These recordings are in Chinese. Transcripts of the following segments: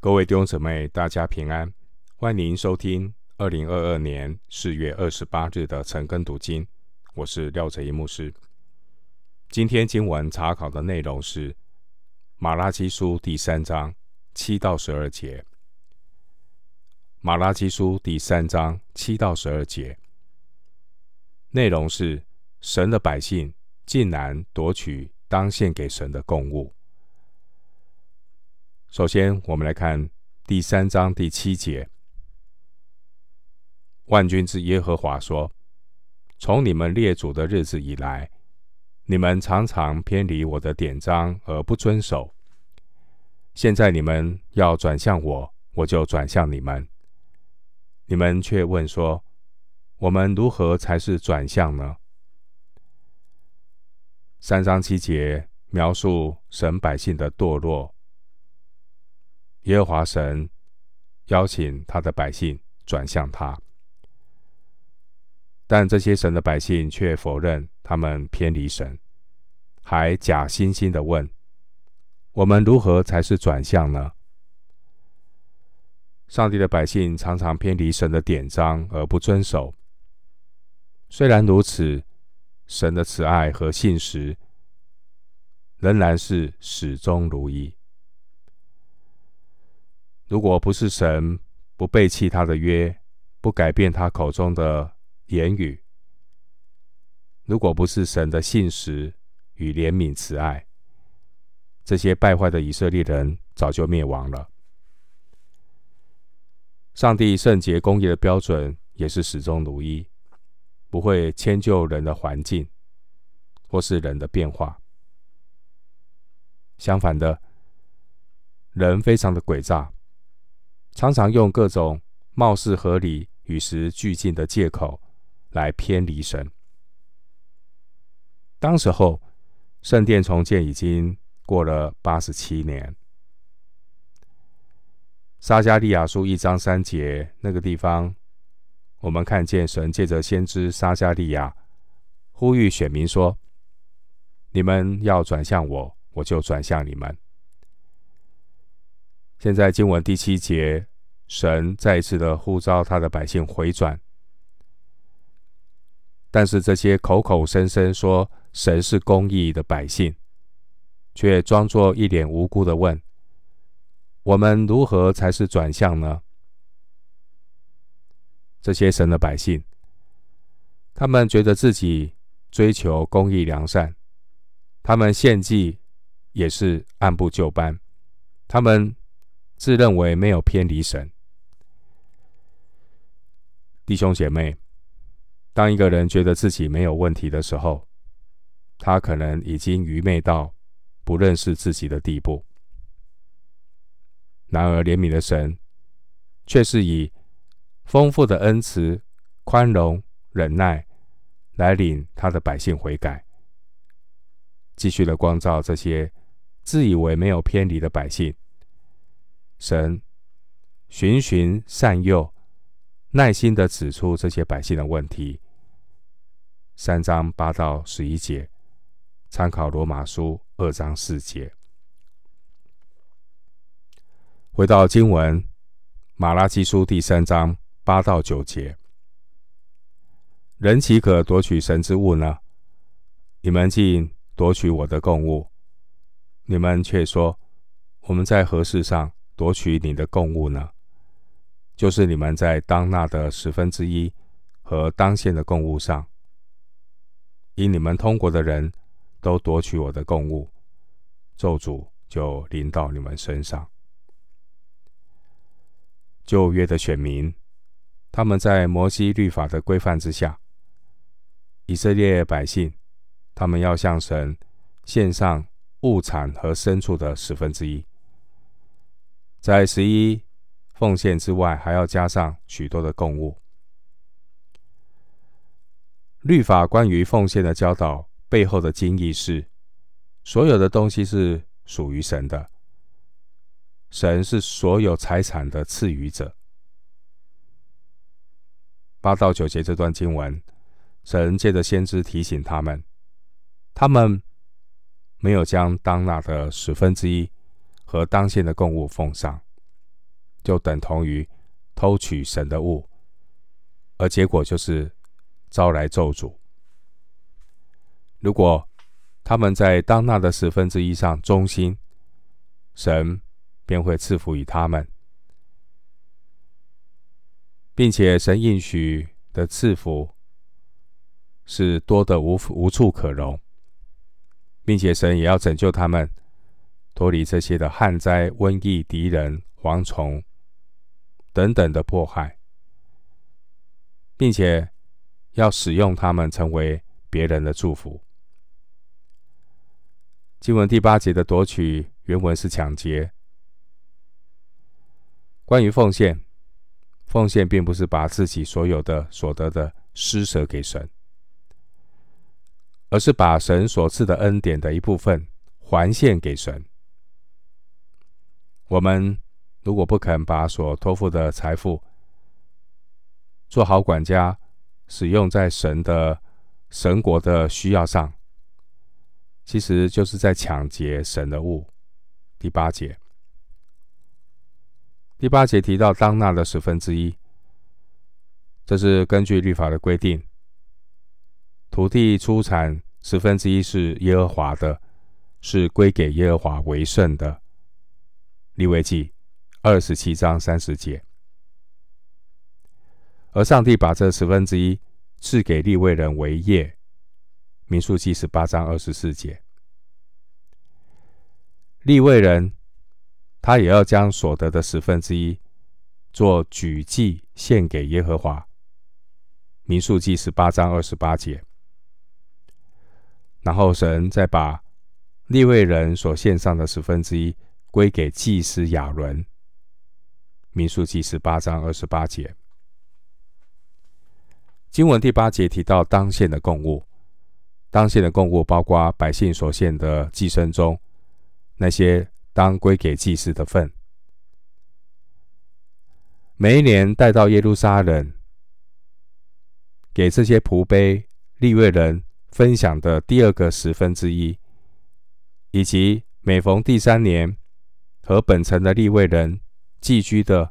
各位弟兄姊妹，大家平安，欢迎收听二零二二年四月二十八日的晨更读经。我是廖哲一牧师。今天经文查考的内容是马拉基书第三章七到十二节。马拉基书第三章七到十二节内容是神的百姓竟然夺取当献给神的供物。首先，我们来看第三章第七节：“万军之耶和华说：从你们列祖的日子以来，你们常常偏离我的典章而不遵守。现在你们要转向我，我就转向你们。你们却问说：我们如何才是转向呢？”三章七节描述神百姓的堕落。耶和华神邀请他的百姓转向他，但这些神的百姓却否认他们偏离神，还假惺惺的问：“我们如何才是转向呢？”上帝的百姓常常偏离神的典章而不遵守。虽然如此，神的慈爱和信实仍然是始终如一。如果不是神不背弃他的约，不改变他口中的言语；如果不是神的信实与怜悯慈爱，这些败坏的以色列人早就灭亡了。上帝圣洁公义的标准也是始终如一，不会迁就人的环境或是人的变化。相反的，人非常的诡诈。常常用各种貌似合理、与时俱进的借口来偏离神。当时候，圣殿重建已经过了八十七年。撒迦利亚书一章三节那个地方，我们看见神借着先知撒迦利亚呼吁选民说：“你们要转向我，我就转向你们。”现在经文第七节，神再一次的呼召他的百姓回转，但是这些口口声声说神是公义的百姓，却装作一脸无辜的问：“我们如何才是转向呢？”这些神的百姓，他们觉得自己追求公义良善，他们献祭也是按部就班，他们。自认为没有偏离神，弟兄姐妹，当一个人觉得自己没有问题的时候，他可能已经愚昧到不认识自己的地步。然而，怜悯的神却是以丰富的恩慈、宽容、忍耐来领他的百姓悔改，继续的光照这些自以为没有偏离的百姓。神循循善诱，耐心的指出这些百姓的问题。三章八到十一节，参考罗马书二章四节。回到经文，马拉基书第三章八到九节：人岂可夺取神之物呢？你们竟夺取我的供物，你们却说我们在何事上？夺取你的供物呢？就是你们在当纳的十分之一和当献的供物上，因你们通国的人都夺取我的供物，咒诅就临到你们身上。旧约的选民，他们在摩西律法的规范之下，以色列百姓，他们要向神献上物产和牲畜的十分之一。在十一奉献之外，还要加上许多的供物。律法关于奉献的教导背后的精义是：所有的东西是属于神的，神是所有财产的赐予者。八到九节这段经文，神借着先知提醒他们，他们没有将当纳的十分之一。和当献的供物奉上，就等同于偷取神的物，而结果就是招来咒诅。如果他们在当纳的十分之一上忠心，神便会赐福于他们，并且神应许的赐福是多得无无处可容，并且神也要拯救他们脱离这些的旱灾、瘟疫、敌人、蝗虫等等的迫害，并且要使用他们成为别人的祝福。经文第八节的夺取，原文是抢劫。关于奉献，奉献并不是把自己所有的所得的施舍给神，而是把神所赐的恩典的一部分还献给神。我们如果不肯把所托付的财富做好管家，使用在神的神国的需要上，其实就是在抢劫神的物。第八节，第八节提到当纳的十分之一，这是根据律法的规定，土地出产十分之一是耶和华的，是归给耶和华为圣的。利未记二十七章三十节，而上帝把这十分之一赐给利未人为业。民数记十八章二十四节，利未人他也要将所得的十分之一做举祭献给耶和华。民数记十八章二十八节，然后神再把利未人所献上的十分之一归给祭司亚伦。民数记十八章二十八节，经文第八节提到当献的供物。当献的供物包括百姓所献的祭牲中那些当归给祭司的份。每一年带到耶路撒冷，给这些仆卑利未人分享的第二个十分之一，以及每逢第三年和本城的立位人寄居的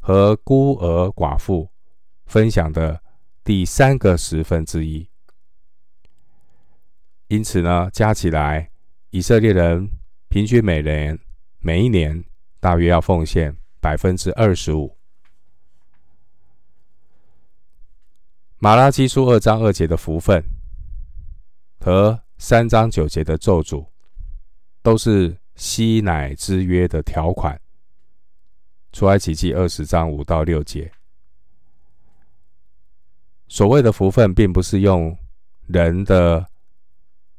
和孤儿寡妇分享的第三个十分之一。因此呢，加起来，以色列人平均每年每一年大约要奉献百分之二十五。马拉基书二章二节的福分和三章九节的咒诅，都是西乃之约的条款。出埃及记二十章五到六节，所谓的福分，并不是用人的。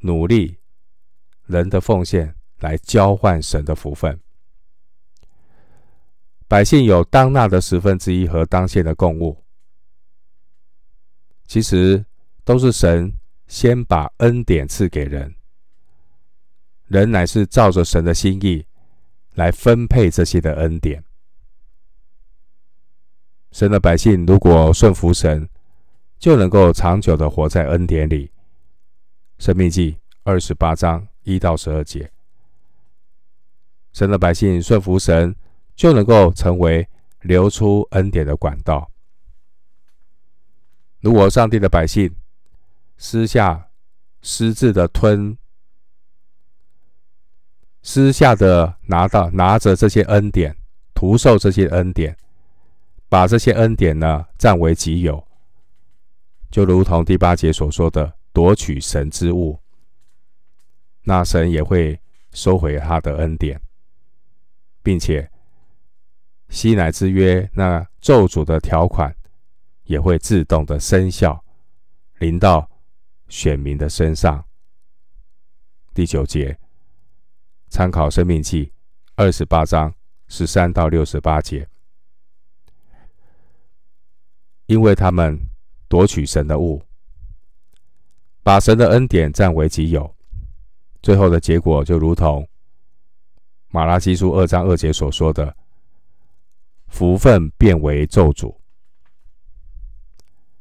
努力，人的奉献来交换神的福分。百姓有当纳的十分之一和当献的供物，其实都是神先把恩典赐给人，人乃是照着神的心意来分配这些的恩典。神的百姓如果顺服神，就能够长久的活在恩典里。申命记二十八章一到十二节，神的百姓顺服神，就能够成为流出恩典的管道。如果上帝的百姓私下私自的吞，私下的拿到拿着这些恩典，徒受这些恩典，把这些恩典呢占为己有，就如同第八节所说的。夺取神之物，那神也会收回他的恩典，并且西乃之约那咒诅的条款也会自动的生效，临到选民的身上。第九节，参考生命记二十八章十三到六十八节，因为他们夺取神的物。把神的恩典占为己有，最后的结果就如同马拉基书二章二节所说的：“福分变为咒诅。”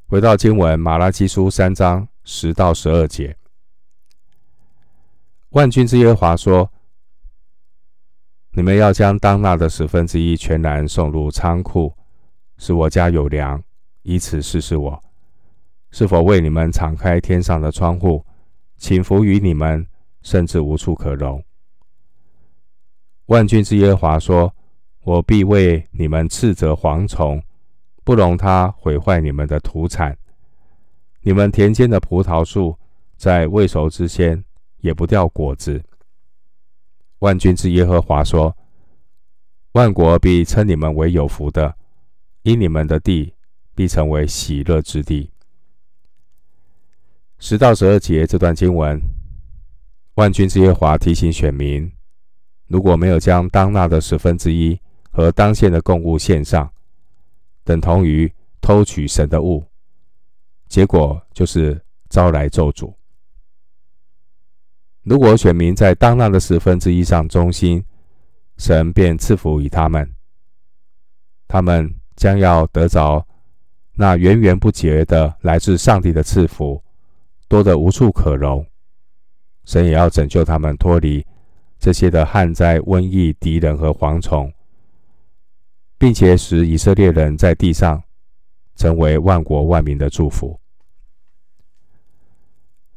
回到经文，马拉基书三章十到十二节，万军之耶和华说：“你们要将当纳的十分之一全然送入仓库，使我家有粮，以此试试我是否为你们敞开天上的窗户，请服于你们，甚至无处可容。万军之耶和华说：“我必为你们斥责蝗虫，不容它毁坏你们的土产。你们田间的葡萄树，在未熟之先，也不掉果子。”万军之耶和华说：“万国必称你们为有福的，因你们的地必成为喜乐之地。”十到十二节这段经文，万军之耶和华提醒选民。如果没有将当纳的十分之一和当献的供物献上，等同于偷取神的物，结果就是招来咒诅。如果选民在当纳的十分之一上忠心，神便赐福于他们，他们将要得着那源源不绝的来自上帝的赐福，多得无处可容。神也要拯救他们脱离。这些的旱灾、瘟疫、敌人和蝗虫，并且使以色列人在地上成为万国万民的祝福。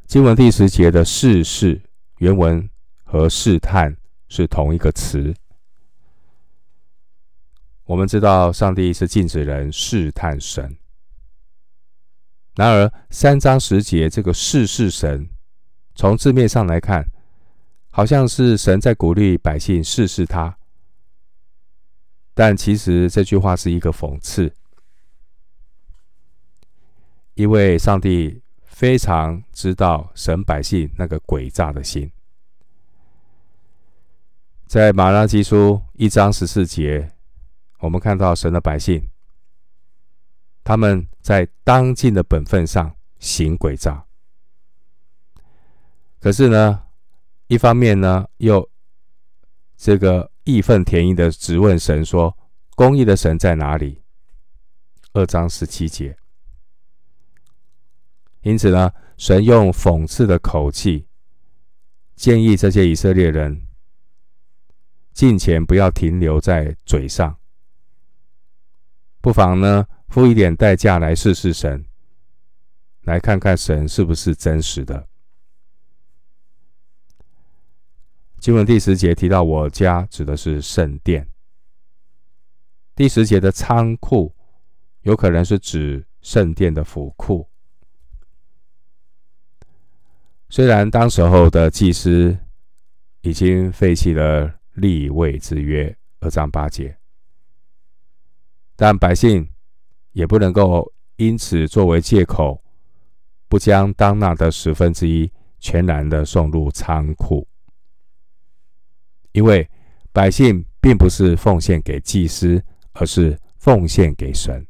经文第十节的“试试”原文和“试探”是同一个词。我们知道上帝是禁止人试探神，然而三章十节这个“试试神”，从字面上来看。好像是神在鼓励百姓试试他，但其实这句话是一个讽刺，因为上帝非常知道神百姓那个诡诈的心。在马拉基书一章十四节，我们看到神的百姓，他们在当尽的本分上行诡诈，可是呢，一方面呢，又这个义愤填膺的质问神说：“公义的神在哪里？”二章十七节。因此呢，神用讽刺的口气建议这些以色列人，进前不要停留在嘴上，不妨呢付一点代价来试试神，来看看神是不是真实的。经文第十节提到“我家”指的是圣殿。第十节的仓库有可能是指圣殿的府库。虽然当时候的祭司已经废弃了立位之约二章八节，但百姓也不能够因此作为借口，不将当纳的十分之一全然的送入仓库。因为百姓并不是奉献给祭司，而是奉献给神，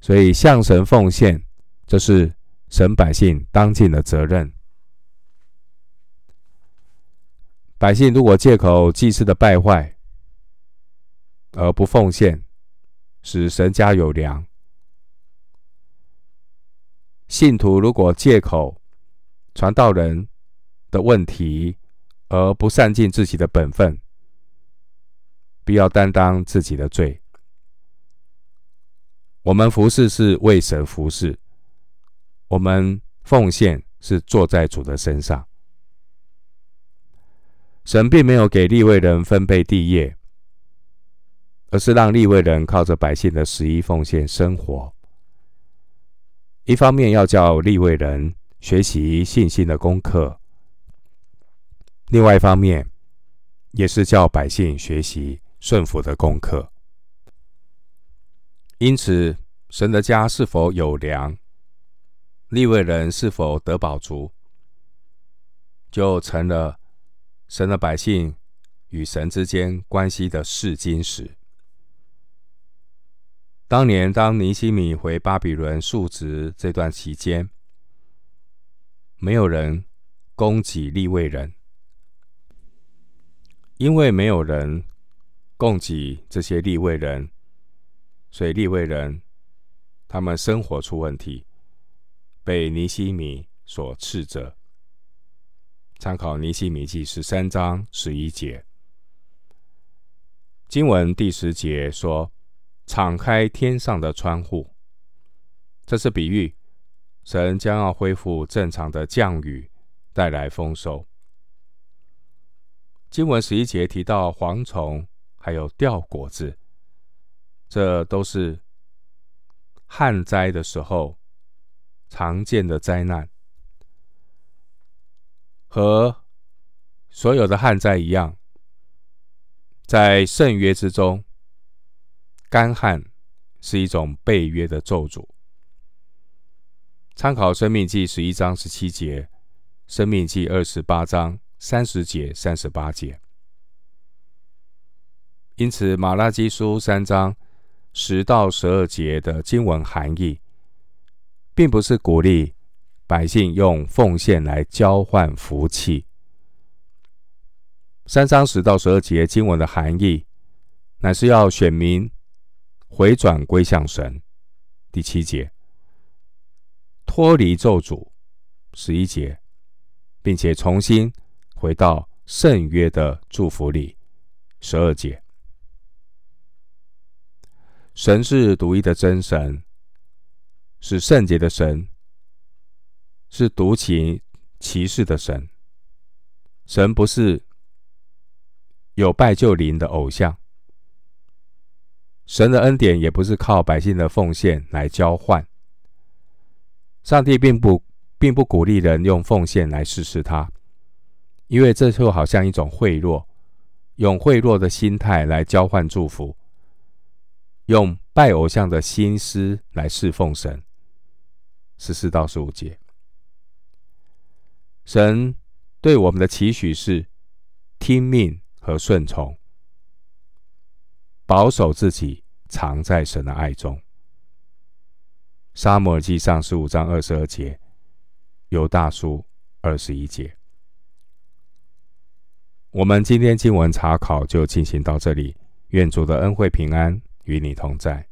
所以向神奉献，这是神百姓当尽的责任。百姓如果借口祭祀的败坏而不奉献，使神家有粮；信徒如果借口传道人的问题，而不善尽自己的本分，必要担当自己的罪。我们服侍是为神服侍，我们奉献是坐在主的身上。神并没有给利未人分配地业，而是让利未人靠着百姓的十一奉献生活。一方面要叫利未人学习信心的功课。另外一方面，也是叫百姓学习顺服的功课。因此，神的家是否有粮，利未人是否得饱足，就成了神的百姓与神之间关系的试金石。当年，当尼希米回巴比伦述职这段期间，没有人供给利未人。因为没有人供给这些利未人，所以利未人他们生活出问题，被尼西米所斥责。参考尼西米记十三章十一节。经文第十节说：“敞开天上的窗户。”这是比喻，神将要恢复正常的降雨，带来丰收。经文十一节提到蝗虫，还有掉果子，这都是旱灾的时候常见的灾难。和所有的旱灾一样，在圣约之中，干旱是一种背约的咒诅。参考《生命记》十一章十七节，《生命记》二十八章三十节、三十八节。因此，《马拉基书》三章十到十二节的经文含义，并不是鼓励百姓用奉献来交换福气。三章十到十二节经文的含义，乃是要选民回转归向神。第七节，脱离咒诅，十一节，并且重新回到圣约的祝福里，十二节。神是独一的真神，是圣洁的神，是独行奇事的神。神不是。有拜就灵的偶像，神的恩典也不是靠百姓的奉献来交换。上帝并不并不鼓励人用奉献来试试他，因为这就好像一种贿赂，用贿赂的心态来交换祝福，用拜偶像的心思来侍奉神。十四到十五节，神对我们的期许是听命。和顺从，保守自己，藏在神的爱中。撒母耳记上十五章二十二节，犹大书二十一节。我们今天经文查考就进行到这里，愿主的恩惠平安与你同在。